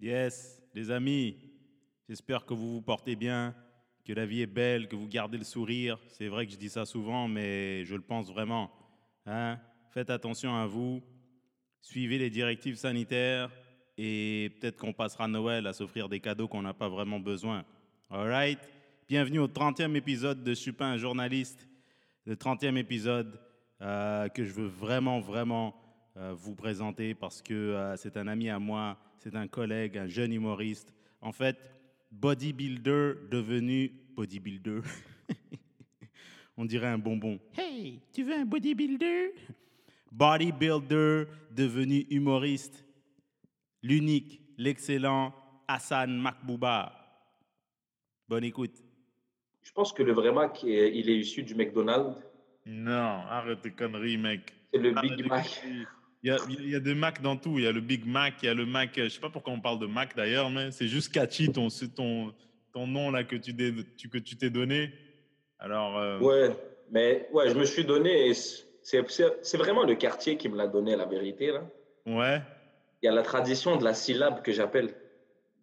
Yes, les amis, j'espère que vous vous portez bien, que la vie est belle, que vous gardez le sourire. C'est vrai que je dis ça souvent, mais je le pense vraiment. Hein? Faites attention à vous, suivez les directives sanitaires et peut-être qu'on passera Noël à s'offrir des cadeaux qu'on n'a pas vraiment besoin. All right? Bienvenue au 30e épisode de Je suis pas un journaliste. Le 30e épisode euh, que je veux vraiment, vraiment vous présenter parce que euh, c'est un ami à moi, c'est un collègue, un jeune humoriste. En fait, bodybuilder devenu bodybuilder. On dirait un bonbon. Hey, tu veux un bodybuilder? Bodybuilder devenu humoriste. L'unique, l'excellent Hassan Makbouba. Bonne écoute. Je pense que le vrai Mac, il est issu du McDonald's. Non, arrête tes conneries, mec. C'est le Big Mac. Il y, a, il y, a, des Mac dans tout. Il y a le Big Mac, il y a le Mac. Je sais pas pourquoi on parle de Mac d'ailleurs, mais c'est juste catchy ton, ton, ton nom là que tu que tu t'es donné. Alors. Euh... Ouais, mais ouais, je me suis donné. C'est vraiment le quartier qui me l'a donné, la vérité là. Ouais. Il y a la tradition de la syllabe que j'appelle.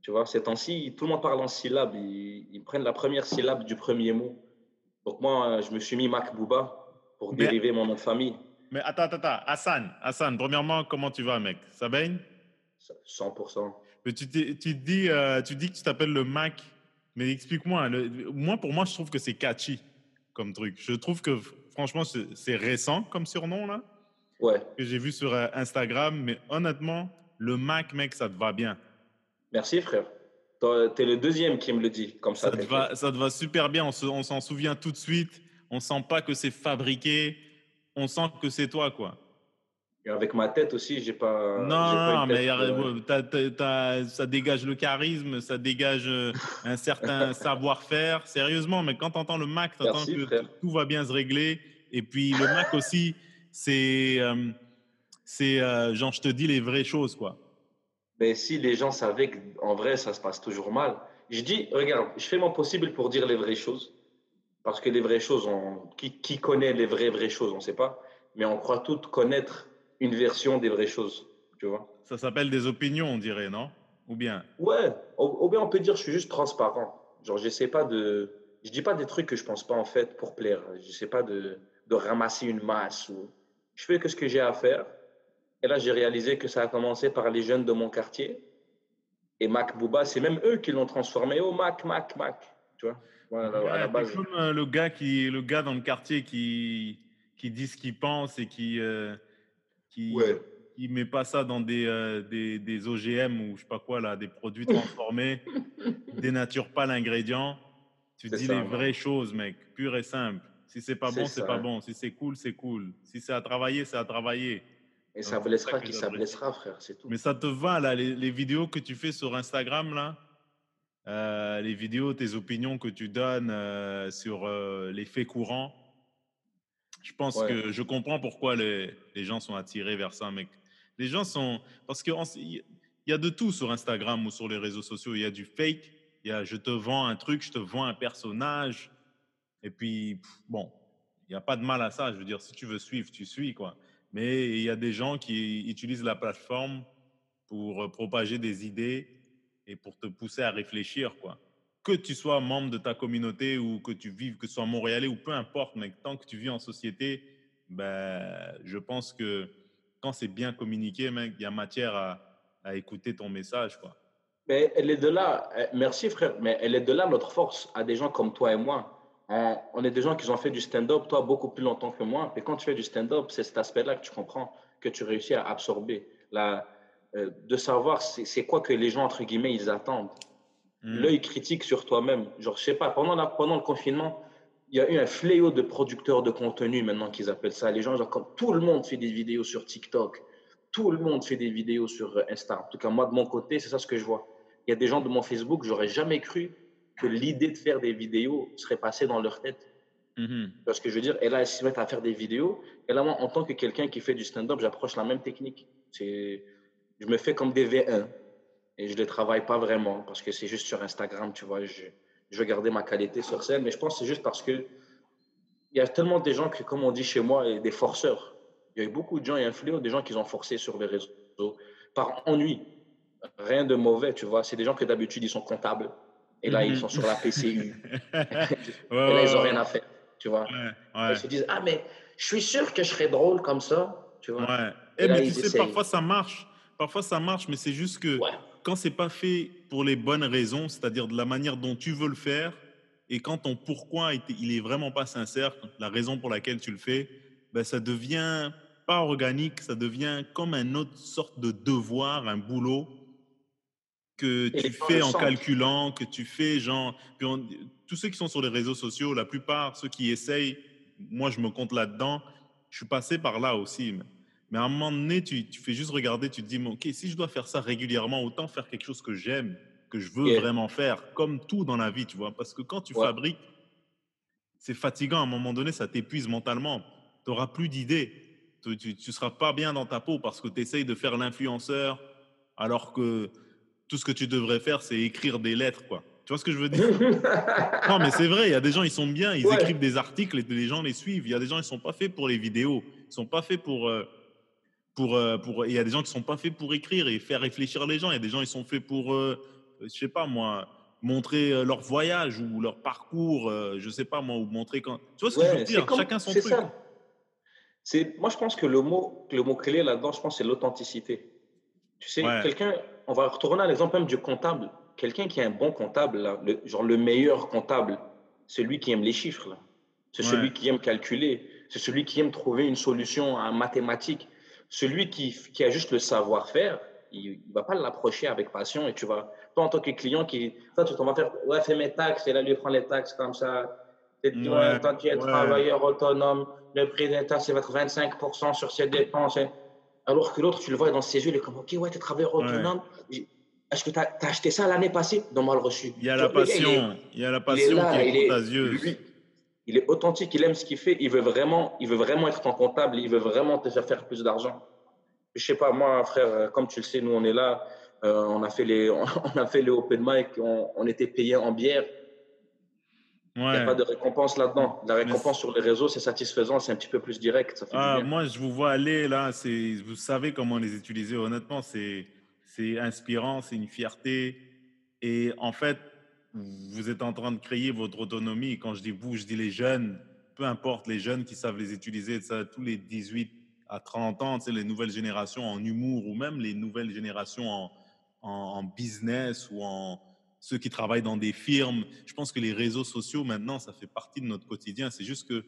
Tu vois, ces temps-ci, tout le monde parle en syllabes. Ils, ils, prennent la première syllabe du premier mot. Donc moi, je me suis mis Mac Bouba pour mais, dériver mon nom de famille. Mais attends, attends, attends. Hassan, Hassan, premièrement, comment tu vas, mec? Ça baigne? 100%. Mais tu, tu, dis, euh, tu dis que tu t'appelles le Mac, mais explique-moi. Moi, pour moi, je trouve que c'est catchy comme truc. Je trouve que, franchement, c'est récent comme surnom, là. Ouais. Que j'ai vu sur euh, Instagram, mais honnêtement, le Mac, mec, ça te va bien. Merci, frère. Tu es le deuxième qui me le dit, comme ça. Ça te, va, ça te va super bien, on s'en souvient tout de suite. On sent pas que c'est fabriqué, on sent que c'est toi, quoi. Et avec ma tête aussi, j'ai pas. Non, pas mais t as, t as, ça dégage le charisme, ça dégage euh, un certain savoir-faire. Sérieusement, mais quand tu entends le Mac, tu entends que frère. tout va bien se régler. Et puis le Mac aussi, c'est. Euh, c'est euh, genre, je te dis les vraies choses, quoi. Mais si les gens savaient qu'en vrai, ça se passe toujours mal. Je dis, regarde, je fais mon possible pour dire les vraies choses. Parce que les vraies choses, on, qui, qui, connaît les vraies, vraies choses On ne sait pas. Mais on croit toutes connaître une version des vraies choses. Tu vois Ça s'appelle des opinions, on dirait, non? Ou bien? Ouais. Ou, bien on peut dire je suis juste transparent. Genre, j'essaie pas de. Je dis pas des trucs que je pense pas en fait pour plaire. Je sais pas de, de ramasser une masse. Ou... Je fais que ce que j'ai à faire. Et là, j'ai réalisé que ça a commencé par les jeunes de mon quartier. Et Mac Bouba, c'est même eux qui l'ont transformé. Oh, Mac, Mac, Mac. Tu vois? Voilà, ouais, à la base. comme euh, le gars qui, le gars dans le quartier qui, qui dit ce qu'il pense et qui, euh, qui, ouais. qui met pas ça dans des, euh, des, des, OGM ou je sais pas quoi là, des produits transformés, dénature pas l'ingrédient. Tu dis ça, les vraies choses, mec, pur et simple. Si c'est pas bon, c'est pas bon. Si c'est cool, c'est cool. Si c'est à travailler, c'est à travailler. Et ça blessera qui ça blessera, frère, c'est tout. Mais ça te va là, les, les vidéos que tu fais sur Instagram là? Euh, les vidéos, tes opinions que tu donnes euh, sur euh, les faits courants. Je pense ouais. que je comprends pourquoi les, les, gens sont attirés vers ça, mec. Les gens sont. Parce qu'il y a de tout sur Instagram ou sur les réseaux sociaux. Il y a du fake, il y a je te vends un truc, je te vends un personnage. Et puis, bon, il n'y a pas de mal à ça. Je veux dire, si tu veux suivre, tu suis, quoi. Mais il y a des gens qui utilisent la plateforme pour propager des idées et pour te pousser à réfléchir, quoi. Que tu sois membre de ta communauté ou que tu vives, que tu sois montréalais ou peu importe, mais tant que tu vis en société, ben, je pense que quand c'est bien communiqué, il y a matière à, écouter ton message, quoi. Mais elle est de là, merci frère, mais elle est de là notre force à des gens comme toi et moi. On, on est des gens qui ont fait du stand-up, toi beaucoup plus longtemps que moi. Et quand tu fais du stand-up, c'est cet aspect-là que tu comprends, que tu réussis à absorber. La, euh, de savoir c'est quoi que les gens, entre guillemets, ils attendent. Mmh. L'œil critique sur toi-même. Genre, je sais pas, pendant, la, pendant le confinement, il y a eu un fléau de producteurs de contenu maintenant qu'ils appellent ça. Les gens, genre, comme tout le monde fait des vidéos sur TikTok, tout le monde fait des vidéos sur Insta. En tout cas, moi, de mon côté, c'est ça ce que je vois. Il y a des gens de mon Facebook, j'aurais jamais cru que l'idée de faire des vidéos serait passée dans leur tête. Mmh. Parce que je veux dire, et là, ils se mettent à faire des vidéos. Et là, moi, en tant que quelqu'un qui fait du stand-up, j'approche la même technique. C'est je me fais comme des V1 et je ne les travaille pas vraiment parce que c'est juste sur Instagram, tu vois. Je, je veux garder ma qualité sur scène, mais je pense que c'est juste parce que il y a tellement de gens qui, comme on dit chez moi, des forceurs. Il y a eu beaucoup de gens, il y a un fléau des gens qui ont forcé sur les réseaux par ennui. rien de mauvais, tu vois. C'est des gens que d'habitude, ils sont comptables. Et là, ils sont sur la PCU. et là, ils n'ont rien à faire, tu vois. Ils se disent, ah, mais je suis sûr que je serais drôle comme ça, tu vois. Ouais. Et, eh, mais tu sais, parfois, ça marche. Parfois, ça marche, mais c'est juste que quand c'est pas fait pour les bonnes raisons, c'est-à-dire de la manière dont tu veux le faire, et quand ton pourquoi il est vraiment pas sincère, la raison pour laquelle tu le fais, ben ça devient pas organique, ça devient comme un autre sorte de devoir, un boulot que tu fais en calculant, que tu fais genre. tous ceux qui sont sur les réseaux sociaux, la plupart, ceux qui essayent, moi je me compte là-dedans, je suis passé par là aussi. Mais, à un moment donné, tu, tu, fais juste regarder, tu te dis, ok, si je dois faire ça régulièrement, autant faire quelque chose que j'aime, que je veux vraiment faire, comme tout dans la vie, tu vois. Parce que quand tu fabriques, c'est fatigant. À un moment donné, ça t'épuise mentalement. Tu n'auras plus d'idées. Tu ne seras pas bien dans ta peau parce que tu essayes de faire l'influenceur alors que tout ce que tu devrais faire, c'est écrire des lettres, quoi. Tu vois ce que je veux dire? Non, mais c'est vrai, il y a des gens, ils sont bien, ils écrivent des articles et les gens les suivent. Il y a des gens, ils sont pas faits pour les vidéos. Ils sont pas faits pour... Euh, pour, euh, pour, il y a des gens qui sont pas faits pour écrire et faire réfléchir les gens. Il y a des gens, ils sont faits pour, euh, je sais pas moi, montrer leur voyage ou leur parcours, je sais pas moi, ou montrer quand. Tu vois ce que je veux dire? Chacun son truc. C'est, moi, je pense que le mot, le mot clé là-dedans, je pense, c'est l'authenticité. Tu sais, quelqu'un, on va retourner à l'exemple même du comptable. Quelqu'un qui est un bon comptable, là, le, genre le meilleur comptable, celui qui aime les chiffres, c'est celui qui aime calculer, c'est celui qui aime trouver une solution en mathématiques. Celui qui, qui a juste le savoir-faire, il ne va pas l'approcher avec passion et tu vas, toi en tant que client, qui, toi, tu vas faire, ouais, fais mes taxes et là, lui prend les taxes comme ça. Ouais, quand tu es travailleur autonome, le prix des taxes, va être 25% sur ses dépenses. Alors que l'autre, tu le vois dans ses yeux, il est comme, OK, ouais, tu es travailleur autonome. Est-ce que tu as, acheté ça l'année passée? Non, mal reçu. Il y a la passion, il, y a la passion qui est, contagieuse. Il est authentique, il aime ce qu'il fait, il veut, vraiment, il veut vraiment être ton comptable, il veut vraiment te faire faire plus d'argent. Je sais pas, moi, frère, euh, comme tu le sais, nous, on est là, euh, on, a fait les, on a fait les open mic, on, on était payé en bière. Il n'y a pas de récompense là-dedans. La récompense sur les réseaux, c'est satisfaisant, c'est un petit peu plus direct. Ça fait ah, moi, je vous vois aller là, vous savez comment les utiliser. Honnêtement, c'est inspirant, c'est une fierté. Et en fait, vous êtes en train de créer votre autonomie. Quand je dis vous, je dis les jeunes, peu importe les jeunes qui savent les utiliser, ça, tous les 18 à 30 ans, les nouvelles générations en humour ou même les nouvelles générations en, en business ou en, ceux qui travaillent dans des firmes. Je pense que les réseaux sociaux, maintenant, ça fait partie de notre quotidien. C'est juste que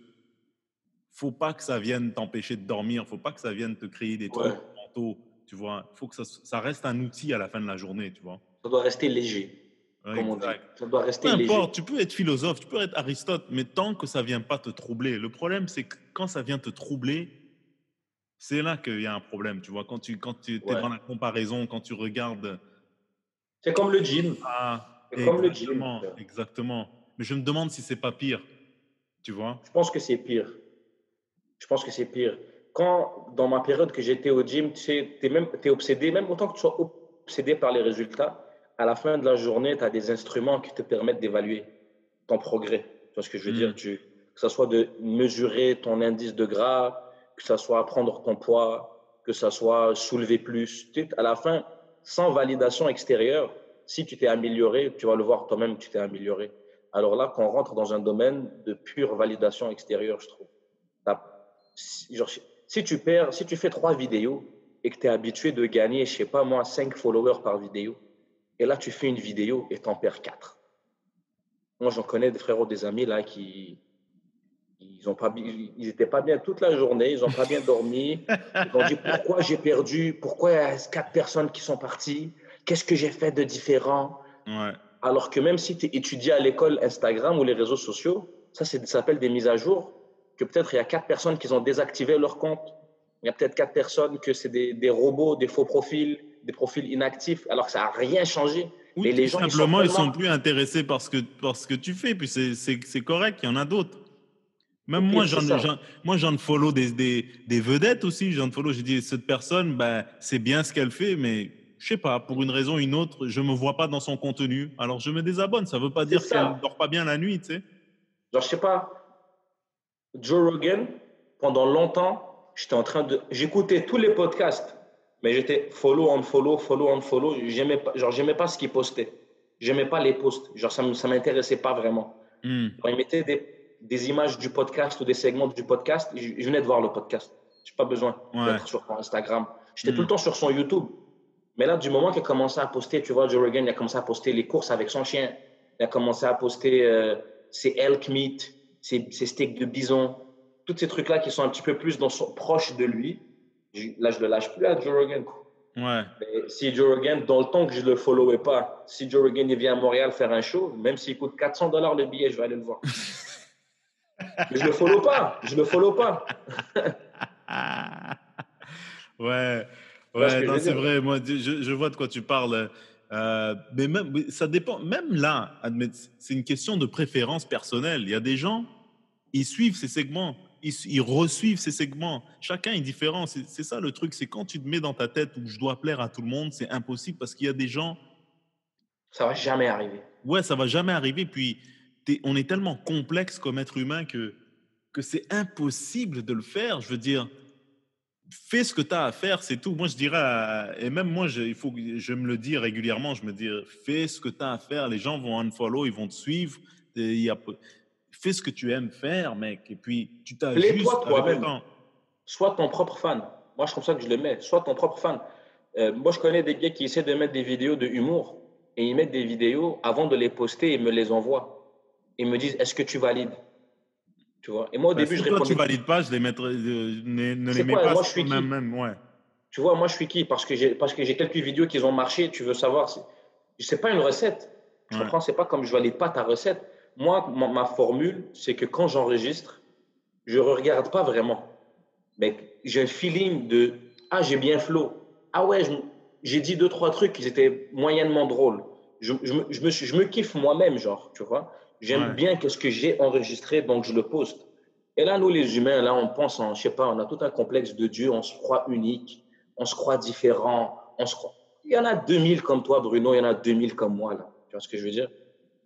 faut pas que ça vienne t'empêcher de dormir. faut pas que ça vienne te créer des trucs mentaux. Tu vois, faut que ça, ça, reste un outil à la fin de la journée. Tu vois. Ça doit rester léger. Comme on dit. Ça doit rester Peu importe, tu peux être philosophe, tu peux être Aristote, mais tant que ça vient pas te troubler. Le problème, c'est que quand ça vient te troubler, c'est là qu'il y a un problème. Tu vois, quand tu quand tu es dans la comparaison, quand tu regardes c'est comme le gym. Ah, c'est comme le gym. Exactement. Mais je me demande si c'est pas pire. Tu vois Je pense que c'est pire. Je pense que c'est pire. Quand, dans ma période que j'étais au gym, tu sais, es, même, es obsédé, même autant que tu sois obsédé par les résultats, à la fin de la journée, tu as des instruments qui te permettent d'évaluer ton progrès. Tu vois ce que je veux dire? Hmm. tu, Que ce soit de mesurer ton indice de gras, que ce soit prendre ton poids, que ce soit soulever plus. Tu à la fin, sans validation extérieure, si tu t'es amélioré, tu vas le voir toi-même que tu t'es amélioré. Alors là, quand on rentre dans un domaine de pure validation extérieure, je trouve. si tu perds, si tu fais trois vidéos et que tu es habitué de gagner, je sais pas moi, cinq followers par vidéo, et là tu fais une vidéo et tu en perds quatre. Moi, j'en connais des frères ou des amis là qui, ils ont pas, ils étaient pas bien toute la journée, ils ont pas bien dormi. Ils ont dit pourquoi j'ai perdu, pourquoi il y a quatre personnes qui sont parties, qu'est-ce que j'ai fait de différent. Alors que même si tu étudies à l'école Instagram ou les réseaux sociaux, ça, ça s'appelle des mises à jour, que peut-être il y a quatre personnes qui ont désactivé leur compte. Il y a peut-être quatre personnes que c'est des, des, robots, des faux profils, des profils inactifs, alors que ça n'a rien changé. Ou Mais les gens, simplement, ils sont, sont plus intéressés par ce que, par ce que tu fais, puis c'est correct, il y en a d'autres. Même moi, j'en, moi, j'en follow des, des, des, vedettes aussi. J'en follow, j'ai dit, cette personne, ben, c'est bien ce qu'elle fait, mais je sais pas, pour une raison ou une autre, je me vois pas dans son contenu. Alors, je me désabonne. Ça veut pas dire qu'elle dort pas bien la nuit, tu sais. Genre, je sais pas, Joe Rogan, pendant longtemps, j'étais en train de, j'écoutais tous les podcasts Mais j'étais follow, on follow, follow, on follow. J'aimais pas, genre, j'aimais pas ce qu'il postait. J'aimais pas les posts. Genre, ça ne m'intéressait pas vraiment. Hmm. Quand il mettait des, des, images du podcast ou des segments du podcast, je, je venais de voir le podcast. Je n'ai pas besoin Ouais. d'être sur Instagram. J'étais Mm. tout le temps sur son YouTube. Mais là, du moment qu'il a commencé à poster, tu vois, Joe Rogan, il a commencé à poster les courses avec son chien. Il a commencé à poster euh, ses elk meat, ses, ses steaks de bison, tous ces trucs-là qui sont un petit peu plus dans son, proche de lui. Là, je le lâche plus à Joe Rogan. Ouais. Mais si Joe Rogan, dans le temps que je le followais pas, si Joe Rogan il vient à Montréal faire un show, même s'il coûte 400 dollars le billet, je vais aller le voir. Mais je le follow pas, je le follow pas. Ouais, ouais, c'est vrai. Moi, je, je vois de quoi tu parles. Euh, mais même, ça dépend. Même là, c'est une question de préférence personnelle. Il y a des gens, ils suivent ces segments, ils, ils resuivent ces segments. Chacun est différent. C'est ça le truc. C'est quand tu te mets dans ta tête où je dois plaire à tout le monde, c'est impossible parce qu'il y a des gens. Ça va jamais arriver. Ouais, ça va jamais arriver. Puis, on est tellement complexe comme être humain que, que c'est impossible de le faire. Je veux dire, fais ce que tu as à faire, c'est tout. Moi, je dirais, à- et même moi, je, il faut je me le dis régulièrement, je me dis, fais ce que tu as à faire. Les gens vont unfollow, ils vont te suivre. Il y a, fais ce que tu aimes faire, mec. Et puis, tu t'ajustes le toi-même. Sois ton propre fan. Moi, je comme ça que je le mets. Sois ton propre fan. Euh, moi, je connais des gars qui essaient de mettre des vidéos de humour et ils mettent des vidéos avant de les poster et me les envoient. Ils me disent, est-ce que tu valides? Tu vois? Et moi, au Bah, début, si je toi, répondais. tu valides pas, je les mettrai, ne, les mets quoi, pas moi, je suis qui? même, ouais. Tu vois, moi, je suis qui? Parce que j'ai parce que j'ai quelques vidéos qui ont marché. Tu veux savoir c'est- pas une recette. Tu Ouais. comprends C'est pas comme je valide pas ta recette. Moi, ma, formule, c'est que quand j'enregistre, je ne regarde pas vraiment. Mais j'ai un feeling de Ah, j'ai bien flow. Ah ouais, j'ai dit deux, trois trucs qui étaient moyennement drôles. Je, je me, je, me, suis- je me kiffe moi-même, genre, tu vois. J'aime Ouais. bien qu'est-ce que j'ai enregistré, donc je le poste. Et là, nous, les humains, là, on pense en, je sais pas, on a tout un complexe de Dieu, on se croit unique, on se croit différent, on se croit. Il y en a 2000 comme toi, Bruno, il y en a 2000 comme moi, là. Tu vois ce que je veux dire?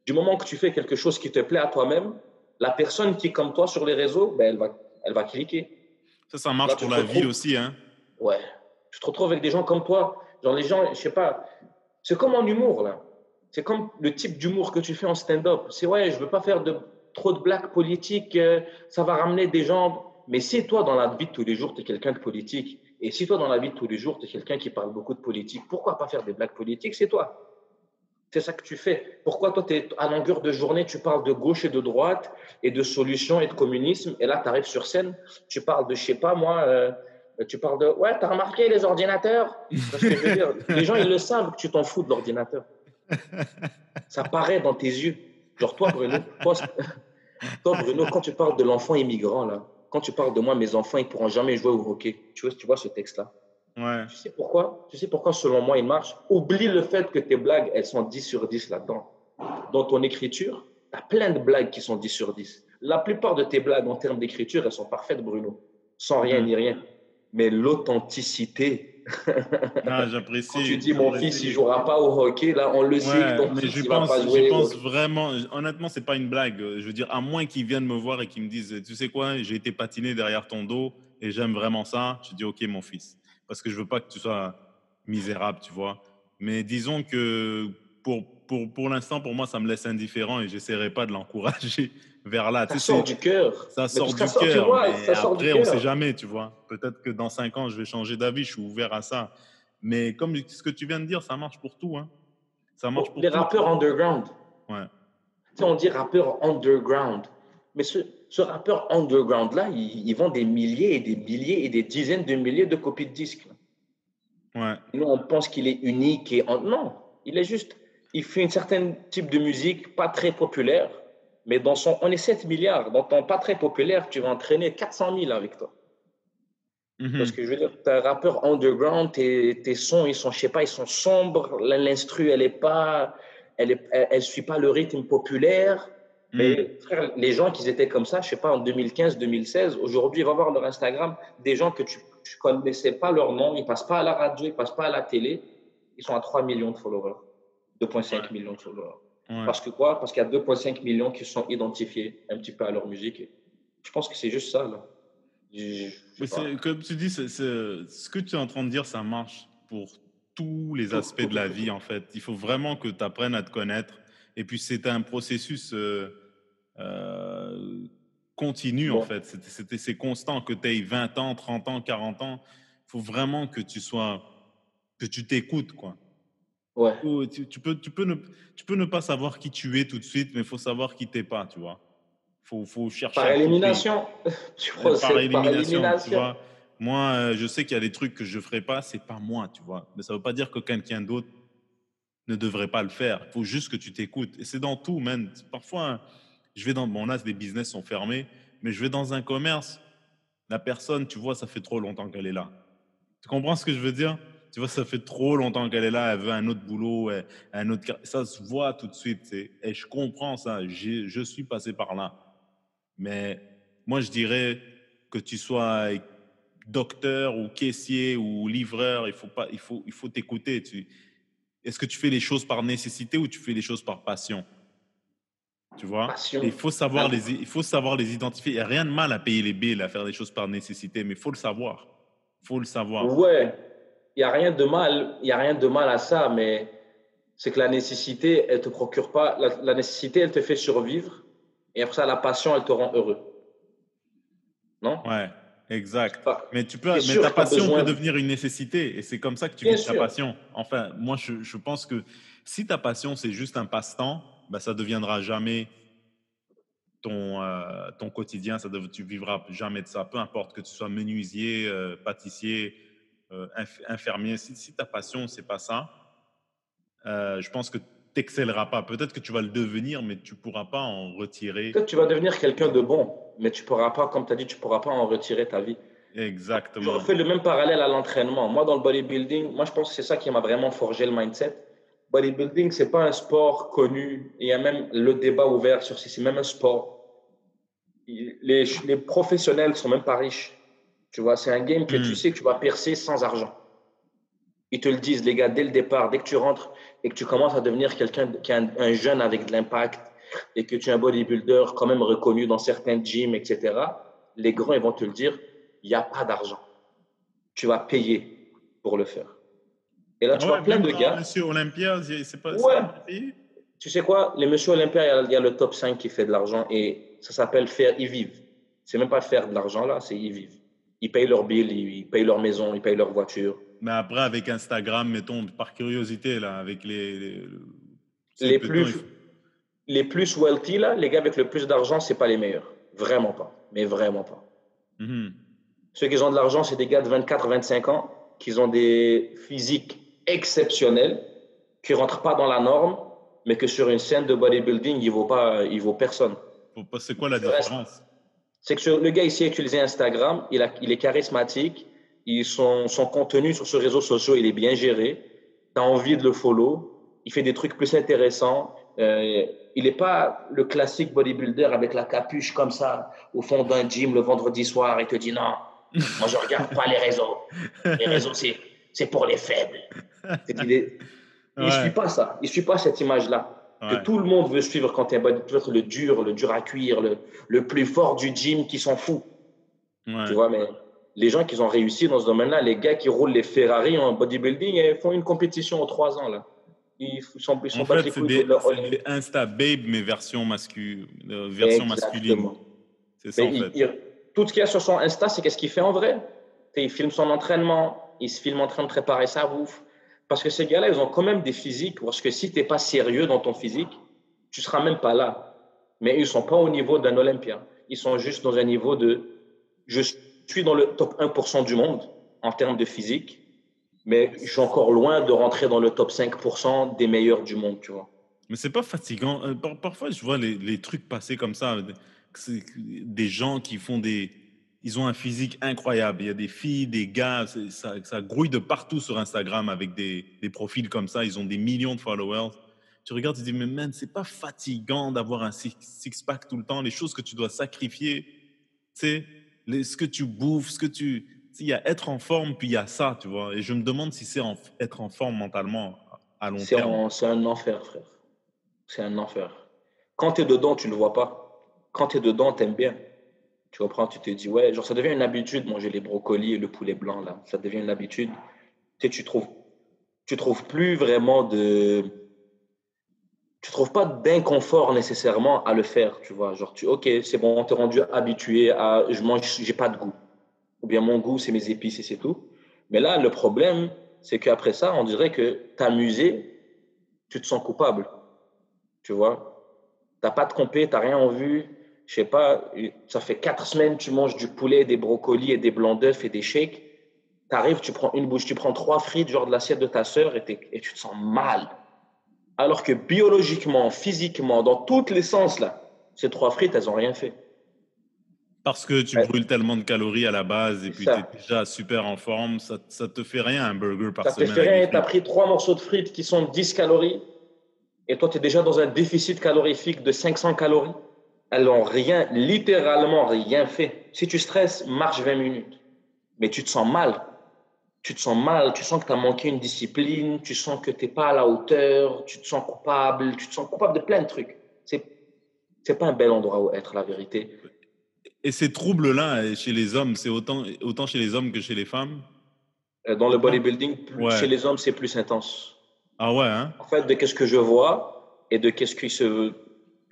Du moment que tu fais quelque chose qui te plaît à toi-même, la personne qui est comme toi sur les réseaux, ben, elle, va, elle va cliquer. Ça, ça marche Là, pour la retrouves- aussi, hein. Ouais. Tu te retrouves avec des gens comme toi. Genre, les gens, je sais pas, c'est comme en humour, là. C'est comme le type d'humour que tu fais en stand-up. C'est ouais, je veux pas faire de trop de blagues politiques, euh, ça va ramener des gens. Mais si toi, dans la vie de tous les jours, tu es quelqu'un de politique, et si toi, dans la vie de tous les jours, tu es quelqu'un qui parle beaucoup de politique, pourquoi pas faire des blagues politiques? C'est toi. C'est ça que tu fais. Pourquoi toi, es, à longueur de journée, tu parles de gauche et de droite, et de solutions et de communisme, et là, tu arrives sur scène, tu parles de, je sais pas moi, euh, tu parles de, ouais, t'as remarqué les ordinateurs? Parce que je veux dire, Les gens, ils le savent que tu t'en fous de l'ordinateur. Ça paraît dans tes yeux. Genre toi, Bruno, toi, toi, Bruno, quand tu parles de l'enfant immigrant, là, quand tu parles de moi, mes enfants, ils pourront jamais jouer au hockey. Tu vois, tu vois ce texte-là? Ouais. Tu sais pourquoi? Tu sais pourquoi, selon moi, il marche? Oublie le fait que tes blagues, elles sont 10 sur 10 là-dedans. Dans ton écriture, tu as plein de blagues qui sont 10 sur 10. La plupart de tes blagues en termes d'écriture, elles sont parfaites, Bruno. Sans rien ni rien. Mais l'authenticité, Ah, j'apprécie. quand tu dis mon fils, il jouera pas au hockey, là, on le sait Ouais, ton mais fils, je il va pense, pas je jouer. au pense vraiment, honnêtement, c'est pas une blague. Je veux dire, à moins qu'ils viennent me voir et qu'ils me disent, tu sais quoi, j'ai été patiné derrière ton dos et j'aime vraiment ça, je dis, ok, mon fils. Parce que je veux pas que tu sois misérable, tu vois. Mais disons que pour, pour, pour l'instant, pour moi, ça me laisse indifférent et j'essaierai pas de l'encourager vers là. Ça Tu sais, sort du cœur. ça sort du cœur. après, on sait jamais, tu vois. Peut-être que dans cinq ans, je vais changer d'avis. Je suis ouvert à ça. Mais comme ce que tu viens de dire, ça marche pour tout. Hein. Ça marche pour Les tout. rappeurs underground. Ouais. Tu sais, on dit rappeur underground. Mais ce, ce rappeur underground-là, il, il vend des milliers et des milliers et des dizaines de milliers de copies de disques. Ouais. Nous, on pense qu'il est unique et non, il est juste, il fait un certain type de musique pas très populaire, mais dans son, on est 7 milliards, dans ton pas très populaire, tu vas entraîner 400 000 avec toi. Mhm. Parce que je veux dire, t'es un rappeur underground, tes, tes sons, ils sont, je sais pas, ils sont sombres, l'instru, elle est pas, elle, est, elle, elle suit pas le rythme populaire. Mais frère, les gens qui étaient comme ça, je sais pas, en 2015, 2016, aujourd'hui, va voir leur Instagram, des gens que tu ne connaissais pas leur nom, ils passent pas à la radio, ils passent pas à la télé, ils sont à 3 millions de followers, 2,5 Ouais. millions de followers. Ouais. Parce que quoi? Parce qu'il y a 2,5 millions qui sont identifiés un petit peu à leur musique. Je pense que c'est juste ça, là. comme tu dis, ce que tu es en train de dire, ça marche pour tous les aspects de la vie, en fait. Il faut vraiment que tu apprennes à te connaître. Et puis, c'est un processus euh, euh, continu, en fait. C'est constant, que tu aies 20 ans, 30 ans, 40 ans. Il faut vraiment que tu sois, que tu t'écoutes, quoi. Ouais. Tu, peux, tu, peux ne, tu peux ne pas savoir qui tu es tout de suite, mais il faut savoir qui t'es pas, tu vois. Faut, faut chercher. Par élimination. Tu par élimination, par Tu vois. Moi, euh, je sais qu'il y a des trucs que je ne ferai pas, c'est pas moi, tu vois. Mais ça ne veut pas dire que quelqu'un d'autre ne devrait pas le faire. Il faut juste que tu t'écoutes. Et c'est dans tout, man. Parfois, je vais dans. Bon, là, des business sont fermés, mais je vais dans un commerce. La personne, tu vois, ça fait trop longtemps qu'elle est là. Tu comprends ce que je veux dire? Tu vois, ça fait trop longtemps qu'elle est là. Elle veut un autre boulot, un autre. Ça se voit tout de suite. Et je comprends ça. Je suis passé par là. Mais moi, je dirais que tu sois docteur ou caissier ou livreur, il faut pas, il faut, il faut t'écouter. Est-ce que tu fais les choses par nécessité ou tu fais les choses par passion? Tu vois? Il faut savoir les, il faut savoir les identifier. Il n'y a rien de mal à payer les billes, à faire des choses par nécessité, mais il faut le savoir. Il faut le savoir. Ouais, il n'y a rien de mal, il y a rien de mal à ça, mais c'est que la nécessité, elle te procure pas. la nécessité, elle te fait survivre, et après ça, la passion, elle te rend heureux. Non? Ouais. Exact. Mais, tu peux, mais ta passion peut devenir une nécessité et c'est comme ça que tu vis ta passion. Enfin, moi, je, je, pense que si ta passion, c'est juste un passe-temps, bah, ça ne deviendra jamais ton, euh, ton quotidien. Ça tu vivras jamais de ça. Peu importe que tu sois menuisier, euh, pâtissier, euh, infirmier. Si, si, ta passion, c'est pas ça, je pense que t'excelleras pas. Peut-être que tu vas le devenir, mais tu pourras pas en retirer. Peut-être que tu vas devenir quelqu'un de bon, mais tu pourras pas, comme tu as dit, tu pourras pas en retirer ta vie. Exactement. Je fais le même parallèle à l'entraînement. Moi, dans le bodybuilding, moi, je pense que c'est ça qui m'a vraiment forgé le mindset. Bodybuilding, c'est pas un sport connu. Il y a même le débat ouvert sur si c'est même un sport. Les, les professionnels sont même pas riches. Tu vois, c'est un game que tu hmm. sais que tu vas percer sans argent. Ils te le disent, les gars, dès le départ, dès que tu rentres et que tu commences à devenir quelqu'un qui est un, jeune avec de l'impact et que tu es un bodybuilder quand même reconnu dans certains gyms, etc., les grands, ils vont te le dire, il n'y a pas d'argent. Tu vas payer pour le faire. Et là, tu vois plein de gars. Monsieur Olympia, c'est pas ouais. Tu sais quoi? Les Monsieur Olympia, il y, a le top 5 qui fait de l'argent et ça s'appelle faire, ils vivent. C'est même pas faire de l'argent là, c'est ils vivent. Ils payent leur bill, ils payent leur maison, ils payent leur voiture. Mais après, avec Instagram, mettons, par curiosité, là, avec les. Les, plus, les plus wealthy, là, les gars avec le plus d'argent, c'est pas les meilleurs. Vraiment pas. Mais vraiment pas. Mhm. Ceux qui ont de l'argent, c'est des gars de 24, 25 ans, qui ont des physiques exceptionnels, qui rentrent pas dans la norme, mais que sur une scène de bodybuilding, il vaut pas, il vaut personne. C'est quoi la différence? C'est que le gars ici a utilisé Instagram, il, a, il est charismatique, son, son contenu sur ce réseau social, il est bien géré. Tu as envie de le follow. Il fait des trucs plus intéressants. Euh, il n'est pas le classique bodybuilder avec la capuche comme ça au fond d'un gym le vendredi soir et te dit non, moi je regarde pas les réseaux. Les réseaux, c'est pour les faibles. Il ne suit pas ça. Il ne suit pas cette image-là. Que tout le monde veut suivre quand tu es bodybuilder, le dur, le dur à cuire, le, le plus fort du gym qui s'en fout. Tu vois, mais les gens qui ont réussi dans ce domaine-là, les gars qui roulent les Ferrari en bodybuilding, ils font une compétition en trois ans. Là. Ils sont, ils sont en fait, c'est des, des, Insta Babe, mais version, mascu, euh, version masculine. C'est ça, en fait. tout ce qu'il y a sur son Insta, c'est qu'est-ce qu'il fait en vrai? il filme son entraînement, il se filme en train de préparer sa bouffe. Parce que ces gars-là, ils ont quand même des physiques, parce que si tu n'es pas sérieux dans ton physique, tu ne seras même pas là. Mais ils ne sont pas au niveau d'un Olympien. Ils sont juste dans un niveau de je suis dans le top 1% du monde en termes de physique, mais je suis encore loin de rentrer dans le top 5% des meilleurs du monde, tu vois. Mais c'est pas fatigant. Euh, parfois, je vois les, trucs passer comme ça. Des gens qui font des. Ils ont un physique incroyable. Il y a des filles, des gars, ça, ça grouille de partout sur Instagram avec des, des, profils comme ça. Ils ont des millions de followers. Tu regardes, tu te dis, mais man, c'est pas fatigant d'avoir un six-pack tout le temps, les choses que tu dois sacrifier. Tu sais, ce que tu bouffes, ce que tu. Il y a être en forme, puis il y a ça, tu vois. Et je me demande si c'est être en forme mentalement à long terme. C'est un enfer, frère. C'est un enfer. Quand tu es dedans, tu ne le vois pas. Quand tu es dedans, tu aimes bien. Tu comprends? Tu te dis, ouais, genre, ça devient une habitude, manger les brocolis et le poulet blanc, là. Ça devient une habitude. Tu sais, tu trouves, tu trouves plus vraiment de. Tu trouves pas d'inconfort nécessairement à le faire, tu vois. Genre, tu, ok, c'est bon, t'es rendu habitué à, je mange, j'ai pas de goût. Ou bien mon goût, c'est mes épices et c'est tout. Mais là, le problème, c'est qu'après ça, on dirait que t'amuser, tu te sens coupable. Tu vois? T'as pas de compé, t'as rien en vue. Je sais pas, ça fait quatre semaines tu manges du poulet, des brocolis et des blancs d'œufs et des shakes. Tu arrives, tu prends une bouche, tu prends trois frites, genre de l'assiette de ta sœur, et, et, tu te sens mal. Alors que biologiquement, physiquement, dans tous les sens, là, ces trois frites, elles n'ont rien fait. Parce que tu brûles tellement de calories à la base et puis tu es déjà super en forme, ça ne te fait rien un burger par semaine. Ça te fait rien, tu as pris trois morceaux de frites qui sont 10 calories et toi tu es déjà dans un déficit calorifique de 500 calories. Elles n'ont rien, littéralement rien fait. Si tu stresses, marche 20 minutes. Mais tu te sens mal. Tu te sens mal, tu sens que tu as manqué une discipline, tu sens que tu n'es pas à la hauteur, tu te sens coupable, tu te sens coupable de plein de trucs. C'est n'est pas un bel endroit où être, la vérité. Et ces troubles-là, chez les hommes, c'est autant, autant chez les hommes que chez les femmes? Euh, Dans le bodybuilding, chez les hommes, c'est plus intense. Ah ouais hein? En fait, de qu'est-ce que je vois et de qu'est-ce qui, se,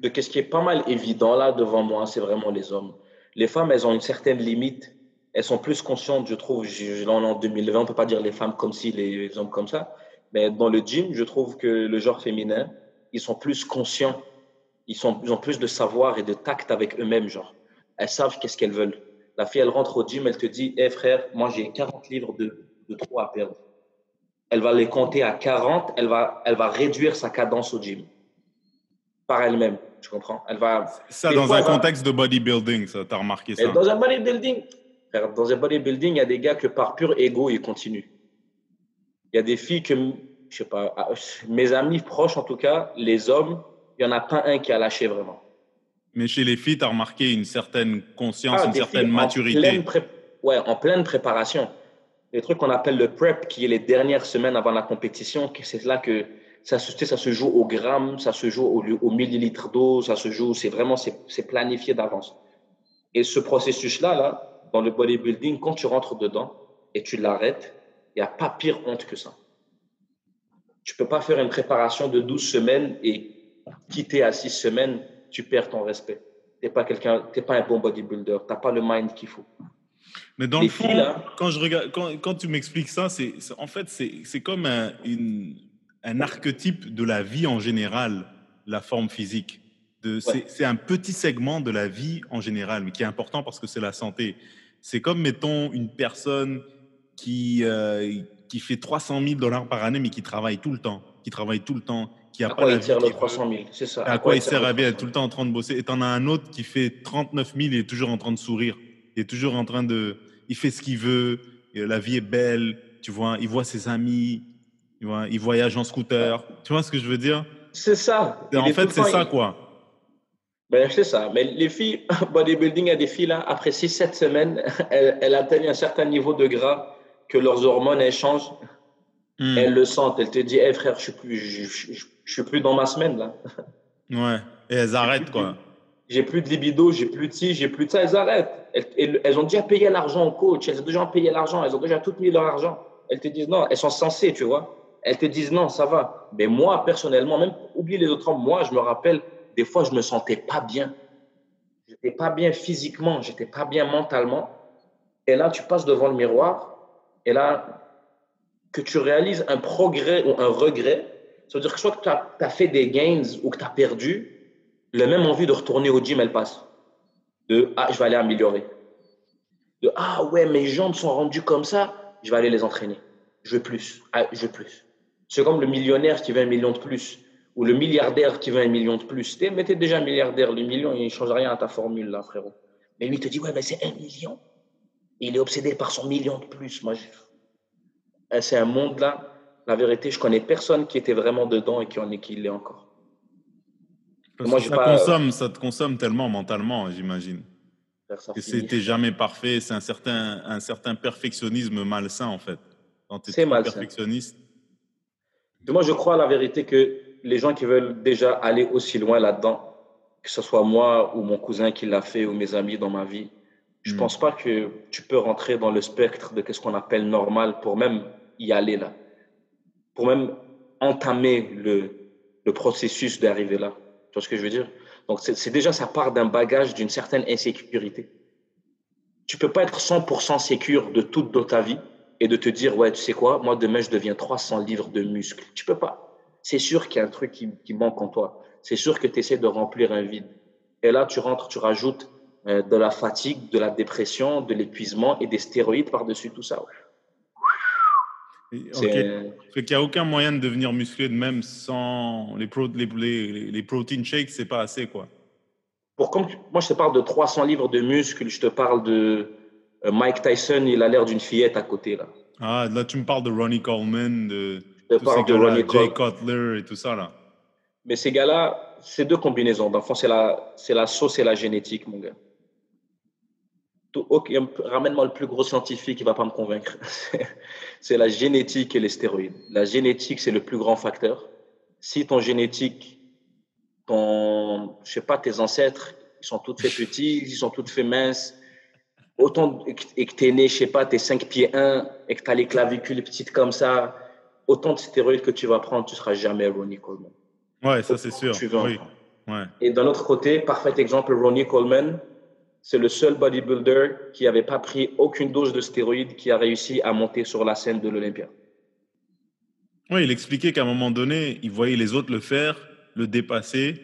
de qu'est-ce qui est pas mal évident là devant moi, c'est vraiment les hommes. Les femmes, elles ont une certaine limite. Elles sont plus conscientes, je trouve. En 2020, on peut pas dire les femmes comme si, les hommes comme ça. Mais dans le gym, je trouve que le genre féminin, ils sont plus conscients. Ils, sont, ont plus de savoir et de tact avec eux-mêmes, genre elles savent qu'est-ce qu'elles veulent. La fille, elle rentre au gym, elle te dit Hé frère, moi j'ai 40 livres de, de trop à perdre. Elle va les compter à 40, elle va, elle va réduire sa cadence au gym par elle-même. Tu comprends? Elle va. Ça, dans un contexte de bodybuilding, ça, t'as remarqué ça Dans un bodybuilding, dans un bodybuilding, il y a des gars que par pur ego, ils continuent. Il y a des filles que, je sais pas, ah, mes amis proches en tout cas, les hommes, il n'y en a pas un qui a lâché vraiment. Mais chez les filles, tu as remarqué une certaine conscience, ah, une certaine maturité. Ouais, en pleine préparation. Les trucs qu'on appelle le prep, qui est les dernières semaines avant la compétition, c'est là que ça se, ça se joue au gramme, ça se joue au, au millilitre d'eau, ça se joue, c'est vraiment, c'est planifié d'avance. Et ce processus-là, là, dans le bodybuilding, quand tu rentres dedans et tu l'arrêtes, il n'y a pas pire honte que ça. Tu peux pas faire une préparation de 12 semaines et quitter à 6 semaines tu perds ton respect. Tu n'es pas un bon bodybuilder, tu n'as pas le mind qu'il faut. Mais dans le fond, quand, je regarde, quand, quand tu m'expliques ça, c'est, en fait, c'est comme un, une, un archétype de la vie en général, la forme physique. C'est un petit segment de la vie en général, mais qui est important parce que c'est la santé. C'est comme, mettons, une personne qui, euh, qui fait 300 000 dollars par année, mais qui travaille tout le temps, qui travaille tout le temps, qui a à quoi il tire le 300 000 C'est ça? À, quoi, il sert à vie, tout le temps en train de bosser? Et t'en as un autre qui fait 39 000 et est toujours en train de sourire. Il est toujours en train de. Il fait ce qu'il veut. La vie est belle. Tu vois, il voit ses amis. Tu vois, il voyage en scooter. Tu vois ce que je veux dire? C'est ça. en fait, c'est ça, quoi. Ben, c'est ça. Mais les filles, bodybuilding, il y a des filles, là, après 6-7 semaines, elles, atteignent un certain niveau de gras que leurs hormones, elles changent. Hmm. Elles le sentent. Elles te disent, hé frère, je suis plus, je, je suis plus dans ma semaine là. Ouais, et elles arrêtent quoi. J'ai plus de libido, j'ai plus de ci, j'ai plus de ça, elles arrêtent. Elles, ont déjà payé l'argent au coach, elles ont déjà payé l'argent, elles ont déjà tout mis leur argent. Elles te disent non, elles sont censées, tu vois. Elles te disent non, ça va. Mais moi, personnellement, même oublie les autres hommes, moi, je me rappelle, des fois, je me sentais pas bien. J'étais pas bien physiquement, j'étais pas bien mentalement. Et là, tu passes devant le miroir, et là, que tu réalises un progrès ou un regret, ça veut dire que soit que tu as, fait des gains ou que tu as perdu, la même envie de retourner au gym, elle passe. De Ah, je vais aller améliorer. De Ah, ouais, mes jambes sont rendues comme ça, je vais aller les entraîner. Je veux plus. Ah, je veux plus. C'est comme le millionnaire qui veut un million de plus ou le milliardaire qui veut un million de plus. Mais tu es déjà milliardaire, le million, il ne change rien à ta formule, là, frérot. Mais lui, il te dit Ouais, mais c'est un million. il est obsédé par son million de plus. Moi, eh, c'est un monde là la vérité, je connais personne qui était vraiment dedans et qui en est qui l'est encore. Moi, ça, consomme, ça te consomme tellement mentalement, j'imagine. Que c'était jamais parfait, c'est un certain, un certain perfectionnisme malsain en fait. C'est malsain. perfectionniste. Moi, je crois à la vérité que les gens qui veulent déjà aller aussi loin là-dedans, que ce soit moi ou mon cousin qui l'a fait ou mes amis dans ma vie, Je ne hmm. pense pas que tu peux rentrer dans le spectre de ce qu'on appelle normal pour même y aller là. Pour même entamer le, le processus d'arriver là. Tu vois ce que je veux dire? Donc, c'est déjà, ça part d'un bagage d'une certaine insécurité. Tu peux pas être 100% sécure de toute ta vie et de te dire, ouais, tu sais quoi, moi demain, je deviens 300 livres de muscles. Tu peux pas. C'est sûr qu'il y a un truc qui, qui manque en toi. C'est sûr que tu essaies de remplir un vide. Et là, tu rentres, tu rajoutes euh, de la fatigue, de la dépression, de l'épuisement et des stéroïdes par-dessus tout ça. Ok. Fait qu'il n'y a aucun moyen de devenir musclé de même sans les, pro, les, les, les protein shakes, c'est pas assez, quoi. Pour comme, moi, je te parle de 300 livres de muscles, je te parle de Mike Tyson, il a l'air d'une fillette à côté, là. Ah, là, tu me parles de Ronnie Coleman, de, je te parle de Ronnie Jay Cutler et tout ça, là. Mais ces gars-là, c'est deux combinaisons. Dans le fond, c'est la, la sauce et la génétique, mon gars. Ramène-moi le plus gros scientifique qui ne va pas me convaincre. c'est la génétique et les stéroïdes. La génétique, c'est le plus grand facteur. Si ton génétique, ton, je sais pas, tes ancêtres, ils sont tous faits petits, ils sont tous faits minces, autant et que tu es né, je sais pas, tu es 5 pieds 1 et que tu as les clavicules petites comme ça, autant de stéroïdes que tu vas prendre, tu seras jamais Ronnie Coleman. Ouais, ça c'est sûr. Oui. Ouais. Et d'un autre côté, parfait exemple, Ronnie Coleman, c'est le seul bodybuilder qui n'avait pas pris aucune dose de stéroïdes qui a réussi à monter sur la scène de l'Olympia. Oui, il expliquait qu'à un moment donné, il voyait les autres le faire, le dépasser,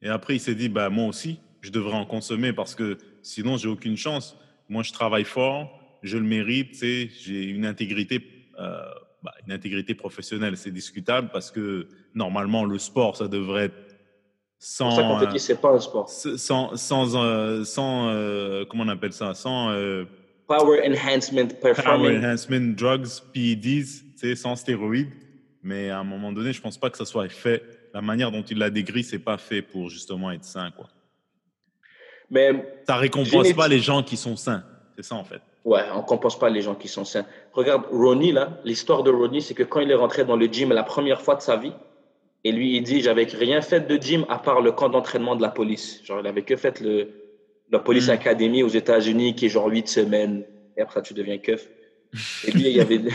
et après il s'est dit, bah, moi aussi, je devrais en consommer parce que sinon, j'ai aucune chance. Moi, je travaille fort, je le mérite, j'ai une intégrité, euh, bah, une intégrité professionnelle. C'est discutable parce que normalement, le sport, ça devrait être sans. C'est pour ça qu'on dit c'est pas un sport. Sans, sans, euh, sans euh, comment on appelle ça Sans. Euh, power enhancement, performance. Power enhancement drugs, PEDs, sans stéroïdes. Mais à un moment donné, je pense pas que ça soit fait. La manière dont il l'a décrit, c'est pas fait pour justement être sain, quoi. Mais ça récompense pas les gens qui sont sains. C'est ça en fait. Ouais, on compense pas les gens qui sont sains. Regarde Ronnie là, l'histoire de Ronnie, c'est que quand il est rentré dans le gym la première fois de sa vie, et lui, il dit, j'avais rien fait de gym à part le camp d'entraînement de la police. Genre, il avait que fait le, la police hmm. academy aux États-Unis qui est genre huit semaines. Et après, tu deviens keuf. Et lui, il y avait.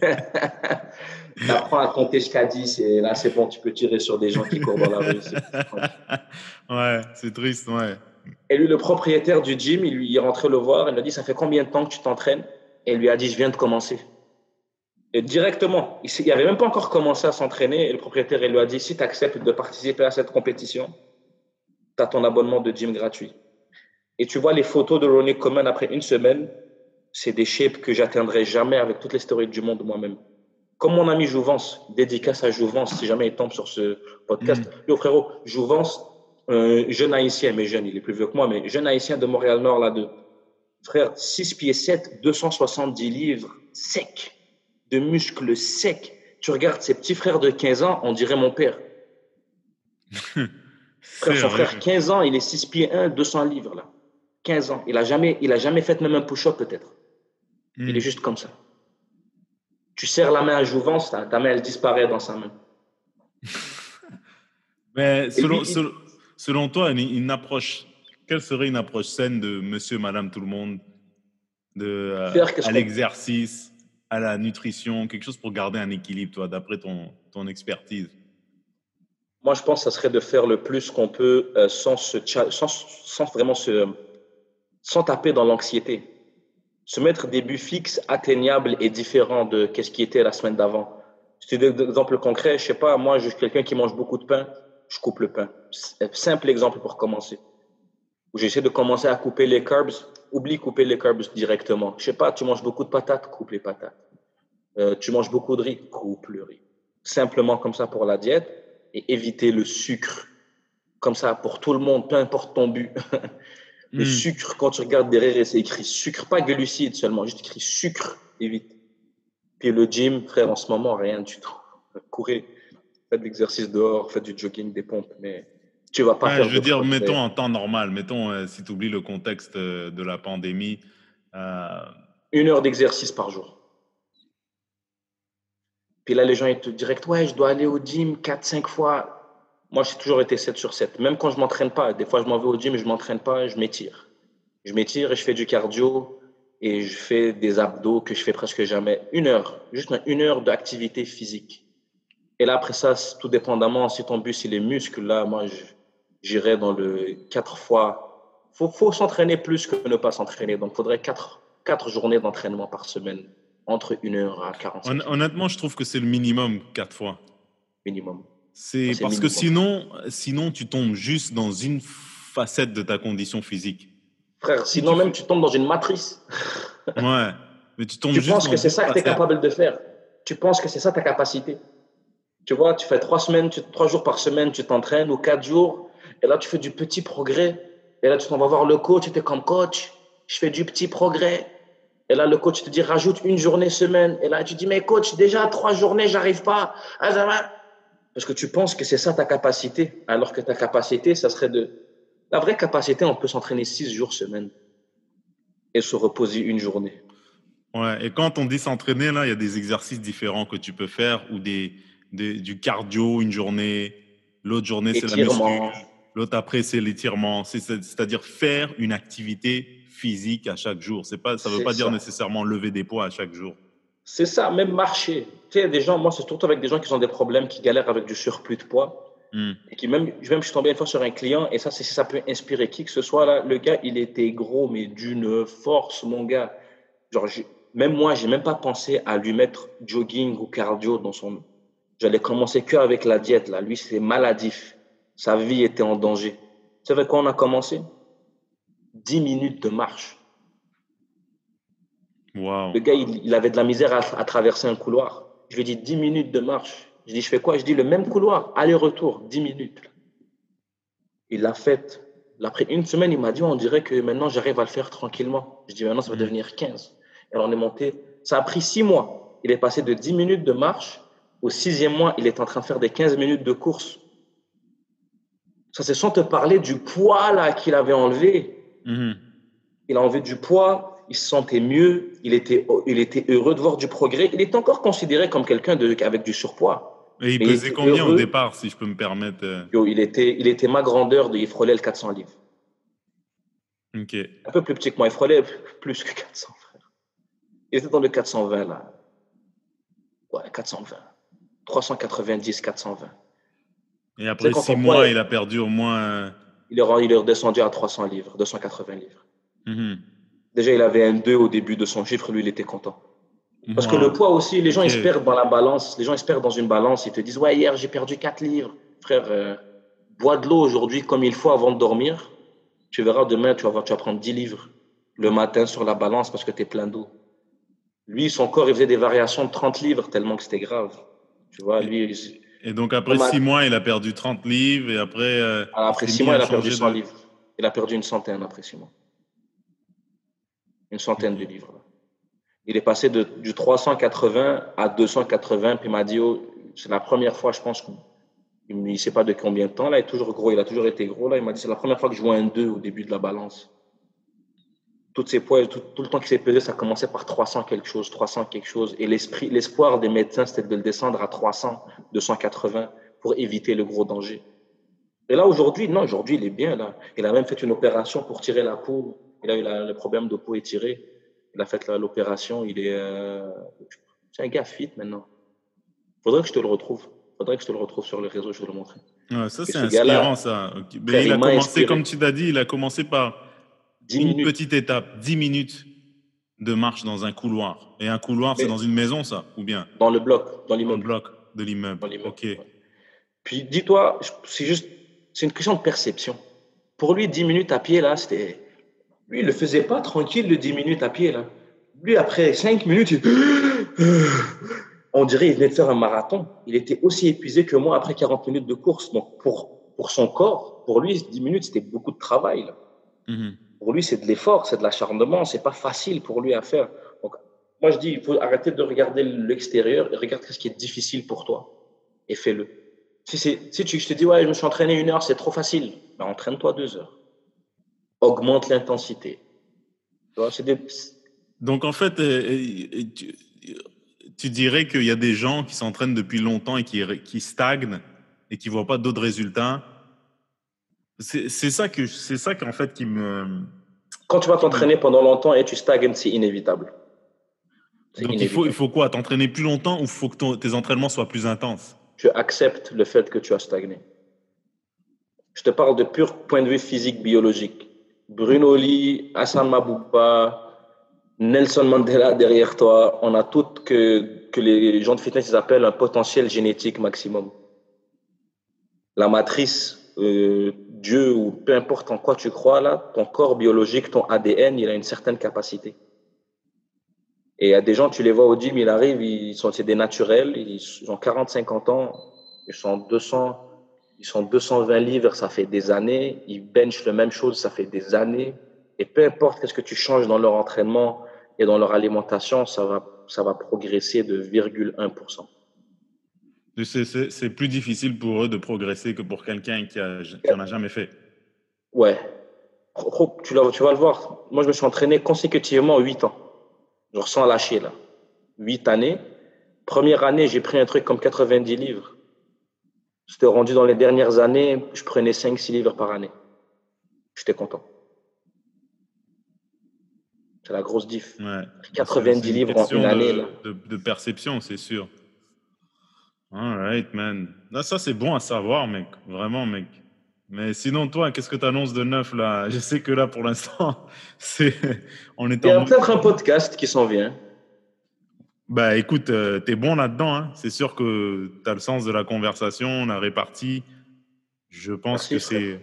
T'apprends à compter jusqu'à 10 et là, c'est bon, tu peux tirer sur des gens qui courent dans la rue. ouais, c'est triste, ouais. Et lui, le propriétaire du gym, il lui est rentré le voir. Il lui a dit Ça fait combien de temps que tu t'entraînes? Et il lui a dit Je viens de commencer. Et directement, il n'avait même pas encore commencé à s'entraîner. Et le propriétaire il lui a dit Si tu acceptes de participer à cette compétition, tu as ton abonnement de gym gratuit. Et tu vois les photos de Ronnie Coleman après une semaine, c'est des shapes que j'atteindrai jamais avec toutes les stories du monde moi-même. Comme mon ami Jouvence, dédicace à Jouvence, si jamais il tombe sur ce podcast. Mm. Yo frérot, Jouvence, jeune haïtien, mais jeune, il est plus vieux que moi, mais jeune haïtien de Montréal-Nord là-de. Frère, 6 pieds 7, 270 livres, sec, de muscles secs. Tu regardes ses petits frères de 15 ans, on dirait mon père. frère, son frère, 15 ans, il est 6 pieds 1, 200 livres là. 15 ans. Il a jamais, il a jamais fait même un push-up peut-être. Il est hmm. juste comme ça. Tu serres la main à Jouvence, ta main elle disparaît dans sa main. Mais selon, Selon toi, une, approche, quelle serait une approche saine de monsieur, madame, tout le monde, de, euh, à l'exercice, à la nutrition, quelque chose pour garder un équilibre, toi, d'après ton, ton expertise? Moi, je pense que ça serait de faire le plus qu'on peut euh, sans, se, sans, sans, vraiment se, sans taper dans l'anxiété. Se mettre des buts fixes, atteignables et différents de ce qui était la semaine d'avant. C'est des exemples concrets. Je sais pas, moi, je suis quelqu'un qui mange beaucoup de pain je coupe le pain. Simple exemple pour commencer. J'essaie de commencer à couper les carbs. Oublie couper les carbs directement. Je sais pas, tu manges beaucoup de patates, coupe les patates. Euh, tu manges beaucoup de riz, coupe le riz. Simplement comme ça pour la diète et éviter le sucre. Comme ça pour tout le monde, peu importe ton but. le hmm. sucre, quand tu regardes derrière, c'est écrit sucre, pas glucides seulement, juste écrit sucre, évite. Puis le gym, frère, en ce moment, rien du tout. Courir faites de l'exercice dehors, faites du jogging, des pompes, mais tu vas pas faire. Je veux dire, mettons en temps normal, mettons euh, si tu oublies le contexte euh, de la pandémie. Euh, Une heure d'exercice par jour. Puis là, les gens, ils te disent ouais, je dois aller au gym 4-5 fois. Moi, j'ai toujours été 7 sur 7. Même quand je m'entraîne pas, des fois, je m'en vais au gym et je m'entraîne pas, je m'étire. Je m'étire et je fais du cardio et je fais des abdos que je fais presque jamais. Une heure, juste une heure d'activité physique. Et là, après ça, tout dépendamment, si ton bus, il est muscle, là, moi, j'irai dans le quatre fois. Faut, faut s'entraîner plus que ne pas s'entraîner. Donc, il faudrait quatre, quatre journées d'entraînement par semaine, entre une heure à 40 Honnêtement, je trouve que c'est le minimum, quatre fois. Minimum. C'est parce que sinon, sinon, tu tombes juste dans une facette de ta condition physique. Frère, sinon même tu tombes dans une matrice. ouais, mais tu tombes Tu penses que c'est ça que tu es capable de faire. Tu penses que c'est ça ta capacité. Tu vois, tu fais trois semaines, trois jours par semaine, tu t'entraînes ou quatre jours, et là tu fais du petit progrès. Et là tu t'en vas voir le coach, tu es comme coach, je fais du petit progrès. Et là le coach te dit rajoute une journée semaine. Et là tu dis mais coach déjà trois journées j'arrive pas. Ah, Parce que tu penses que c'est ça ta capacité, alors que ta capacité ça serait de la vraie capacité, on peut s'entraîner six jours semaine et se reposer une journée. Ouais, et quand on dit s'entraîner, là, il y a des exercices différents que tu peux faire ou des, du cardio une journée, l'autre journée c'est la muscu, l'autre après c'est l'étirement. C'est-à-dire faire une activité physique à chaque jour. C'est pas, ça ne veut pas dire nécessairement lever des poids à chaque jour. C'est ça, même marcher. Tu sais, des gens, moi, c'est surtout avec des gens qui ont des problèmes, qui galèrent avec du surplus de poids. Hmm. Et qui même, même, je suis tombé une fois sur un client, et ça, c'est ça peut inspirer qui que ce soit. Là, le gars, il était gros, mais d'une force, mon gars. Genre, même moi, j'ai même pas pensé à lui mettre jogging ou cardio dans son. J'allais commencer que avec la diète. Là, lui, c'est maladif. Sa vie était en danger. Tu sais avec quoi on a commencé? 10 minutes de marche. Wow. Le gars, il, avait de la misère à, à traverser un couloir. Je lui ai dit 10 minutes de marche. Je dis, je fais quoi? Je dis, le même couloir, aller-retour, 10 minutes. Il l'a fait. Après une semaine, il m'a dit, on dirait que maintenant, j'arrive à le faire tranquillement. Je dis, maintenant, ça va mm. devenir 15. Et on est monté. Ça a pris 6 mois. Il est passé de 10 minutes de marche. Au sixième mois, il est en train de faire des 15 minutes de course. Ça, c'est sans te parler du poids là qu'il avait enlevé. Mm-hmm. Il a enlevé du poids, il se sentait mieux, il était, il était heureux de voir du progrès. Il est encore considéré comme quelqu'un avec du surpoids. Et il pesait combien au départ, si je peux me permettre euh? il, était, il était ma grandeur, de, il frôlait le 400 livres. Un peu plus petit que moi, il frôlait plus que 400, frère. Il était dans le 420, là. Ouais, 420. 390, 420. Et après six mois, il a perdu au moins. Euh, il est, il est redescendu à 300 livres, 280 livres. Mm-hmm. Déjà, il avait un 2 au début de son chiffre, lui, il était content. Parce que le poids aussi, les gens ils se perdent dans la balance. Les gens ils se perdent dans une balance. Ils te disent Ouais, hier j'ai perdu 4 livres. Frère, euh, bois de l'eau aujourd'hui comme il faut avant de dormir. Tu verras demain, tu vas, voir, tu vas prendre 10 livres le matin sur la balance parce que tu es plein d'eau. Lui, son corps, il faisait des variations de 30 livres tellement que c'était grave. Tu vois, lui. Et donc après 6 mois, il a perdu 30 livres et après. Euh, après 6 mois, il a perdu 100 livres. Il a perdu une centaine après 6 mois. Une centaine de livres. Il est passé de, du 380 à 280. Puis il m'a dit, oh, c'est la première fois, je pense, il ne sait pas de combien de temps. Là, il est toujours gros. Il a toujours été gros. Là, il m'a dit, c'est la première fois que je vois un 2 au début de la balance. Toutes ces poids, tout, le temps qu'il s'est pesé, ça commençait par 300 quelque chose, 300 quelque chose. Et l'esprit, l'espoir des médecins, c'était de le descendre à 300, 280 pour éviter le gros danger. Et là, aujourd'hui, non, aujourd'hui, il est bien là. Il a même fait une opération pour tirer la peau. Il a eu le problème de peau étirée il a fait l'opération, il est. Euh, c'est un gars fit maintenant. Faudrait que je te le retrouve. Faudrait que je te le retrouve sur les réseaux, je vais le montrer. ça, c'est inspirant, ça. il, a commencé, comme tu l'as dit, il a commencé par une petite étape, 10 minutes de marche dans un couloir. Et un couloir, c'est dans une maison, ça Ou bien? Dans le bloc, dans l'immeuble. Dans le bloc de l'immeuble. Ok. Puis dis-toi, c'est juste, c'est une question de perception. Pour lui, 10 minutes à pied, là, c'était lui, il le faisait pas tranquille de 10 minutes à pied. Là. Lui, après 5 minutes, on dirait qu'il venait de faire un marathon. Il était aussi épuisé que moi après 40 minutes de course. Donc, pour, pour son corps, pour lui, 10 minutes, c'était beaucoup de travail. Mm-hmm. Pour lui, c'est de l'effort, c'est de l'acharnement. C'est pas facile pour lui à faire. Donc, moi, je dis, il faut arrêter de regarder l'extérieur et regarder ce qui est difficile pour toi et fais-le. Si, si tu, je te dis, ouais, je me suis entraîné une heure, c'est trop facile, ben, entraîne-toi deux heures augmente l'intensité. Donc en fait, euh, euh, tu, dirais qu'il y a des gens qui s'entraînent depuis longtemps et qui, qui stagnent et qui voient pas d'autres résultats. C'est ça que c'est ça qu'en fait qui me Quand tu vas t'entraîner pendant longtemps et tu stagnes, c'est inévitable. Donc il faut, il faut quoi? T'entraîner plus longtemps ou faut que tes entraînements soient plus intenses? Tu acceptes le fait que tu as stagné. Je te parle de pur point de vue physique, biologique. Bruno Lee, Hassan Maboupa, Nelson Mandela derrière toi, on a tout que, que les gens de fitness ils appellent un potentiel génétique maximum. La matrice, euh, Dieu ou peu importe en quoi tu crois, là, ton corps biologique, ton ADN, il a une certaine capacité. Et il y a des gens, tu les vois au gym, ils arrivent, ils sont des naturels, ils ont 40, 50 ans, ils sont 200, ils sont 220 livres, ça fait des années, ils benchent la même chose, ça fait des années. Et peu importe qu'est-ce que tu changes dans leur entraînement et dans leur alimentation, ça va, ça va progresser de 0,1%. C'est plus difficile pour eux de progresser que pour quelqu'un qui, qui en a jamais fait. Ouais. Tu, tu vas le voir. Moi, je me suis entraîné consécutivement 8 ans. Je ressens lâcher là. 8 années. Première année, j'ai pris un truc comme 90 livres. J'étais rendu dans les dernières années, je prenais 5-6 livres par année. J'étais content. C'est la grosse diff. 90 livres en une année. Là. De, perception, c'est sûr. All right, man. Là, ça, c'est bon à savoir, mec. Vraiment, mec. Mais sinon, toi, qu'est-ce que tu annonces de neuf là? Je sais que là, pour l'instant, c'est. On est Il y a peut-être un podcast qui s'en vient. Bah écoute, euh, tu es bon là-dedans. Hein. C'est sûr que tu as le sens de la conversation, la répartie. Je pense que c'est.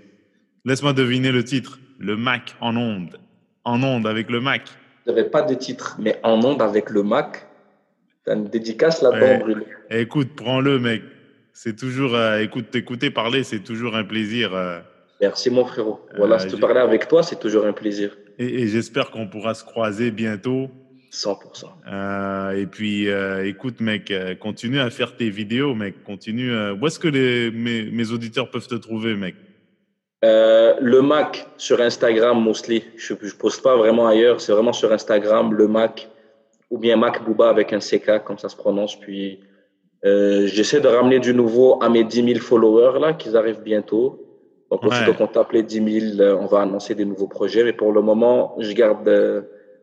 Laisse-moi deviner le titre. Le Mac en onde. En onde avec le Mac. Je n'avais pas de titre, mais en onde avec le Mac. Tu as une dédicace là-dedans, Bruno. Écoute, prends-le, mec. C'est toujours. Euh, écoute, t'écouter parler, c'est toujours un plaisir. Euh. Merci, mon frérot. Voilà, si tu parler avec toi, c'est toujours un plaisir. et j'espère qu'on pourra se croiser bientôt 100%. Euh, et puis, euh, écoute, mec, euh, continue à faire tes vidéos, mec. Continue. où est-ce que les, mes, mes, auditeurs peuvent te trouver, mec? Le Mac sur Instagram, mostly. Je ne poste pas vraiment ailleurs. C'est vraiment sur Instagram, le Mac. Ou bien Mac Booba avec un CK, comme ça se prononce. Puis, j'essaie de ramener du nouveau à mes 10 000 followers, là, qui arrivent bientôt. Donc, ouais. aussitôt qu'on tape les 10 000, on va annoncer des nouveaux projets. Mais pour le moment, je garde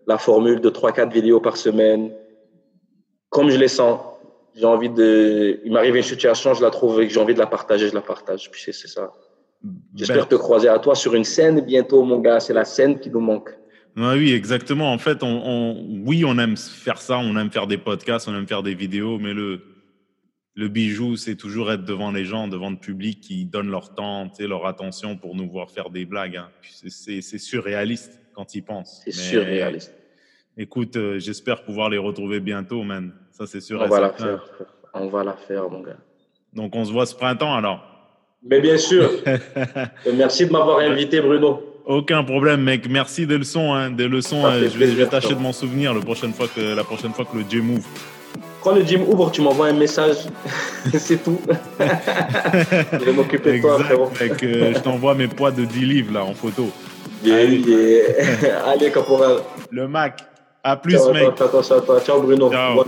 la formule de 3-4 vidéos par semaine. Comme je les sens, j'ai envie de. Il m'arrive une situation, je la trouve et que j'ai envie de la partager, je la partage. Puis c'est ça. J'espère ben. te croiser à toi sur une scène bientôt, mon gars. C'est la scène qui nous manque. Oui, exactement. En fait, on, oui, on aime faire ça, on aime faire des podcasts, on aime faire des vidéos, mais le, le bijou, c'est toujours être devant les gens, devant le public qui donnent leur temps, leur attention pour nous voir faire des blagues. Hein. C'est surréaliste quand ils pensent. C'est surréaliste. Écoute, euh, j'espère pouvoir les retrouver bientôt, man. Ça, c'est sûr. On va la faire. On va la faire, mon gars. Donc, on se voit ce printemps alors. Mais bien sûr. Merci de m'avoir invité, Bruno. Aucun problème, mec. Merci des leçons. Hein. Des leçons. Euh, je vais, tâcher de m'en souvenir la prochaine fois que, la prochaine fois que le gym ouvre. Quand le gym ouvre, tu m'envoies un message. c'est tout. je vais m'occuper de toi, frérot. Mec, euh, je t'envoie mes poids de 10 livres là en photo. Allez, Allez caporal. Le Mac. À plus, mec. Ciao, Bruno. Ciao.